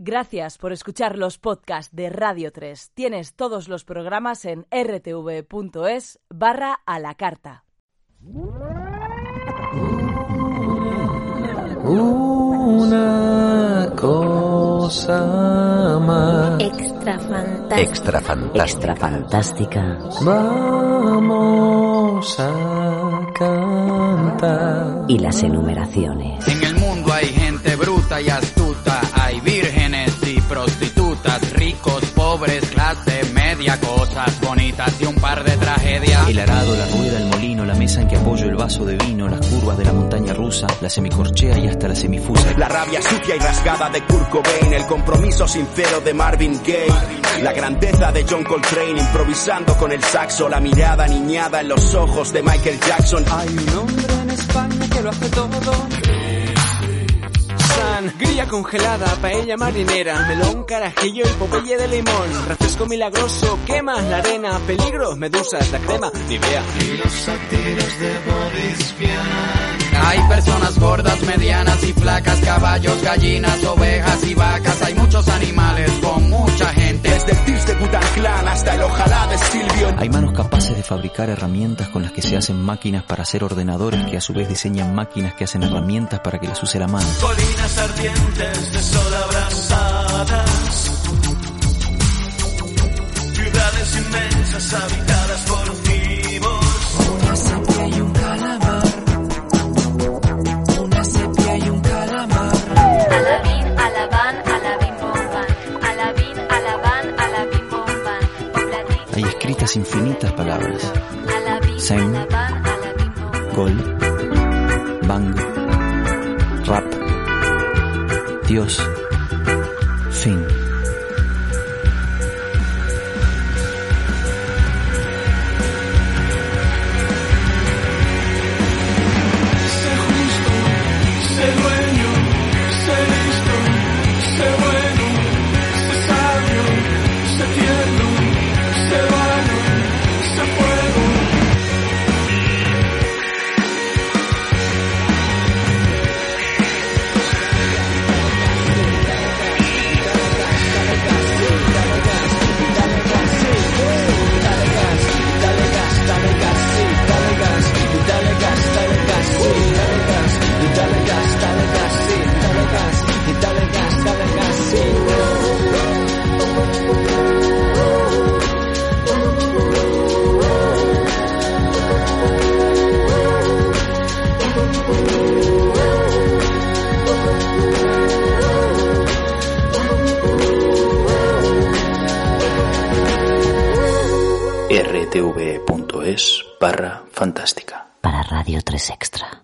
Gracias por escuchar los podcasts de Radio 3. Tienes todos los programas en rtv.es barra a la carta. Una cosa más. Extra fantástica. Extra fantástica. Extra fantástica. Vamos a cantar. Y las enumeraciones. En el mundo hay gente bruta y astuta, pobres, clase media, cosas bonitas y un par de tragedias. El arado, la rueda, el molino, la mesa en que apoyo el vaso de vino, las curvas de la montaña rusa, la semicorchea y hasta la semifusa. La rabia sucia y rasgada de Kurt Cobain, el compromiso sincero de Marvin Gaye, la grandeza de John Coltrane improvisando con el saxo, la mirada niñada en los ojos de Michael Jackson. Hay un hombre en España que lo hace todo. Grilla congelada, paella marinera, melón, carajillo y popeye de limón, refresco milagroso, quema la arena, peligro, medusas, la crema, Nivea. Hay personas gordas, medianas y flacas, caballos, gallinas, ovejas y vacas, Hay manos capaces de fabricar herramientas con las que se hacen máquinas para hacer ordenadores que a su vez diseñan máquinas que hacen herramientas para que las use la mano. Colinas ardientes de Escritas infinitas palabras. bomban. Gol, bang, rap, Dios, fin. rtv.es barra fantástica. Para Radio 3 Extra.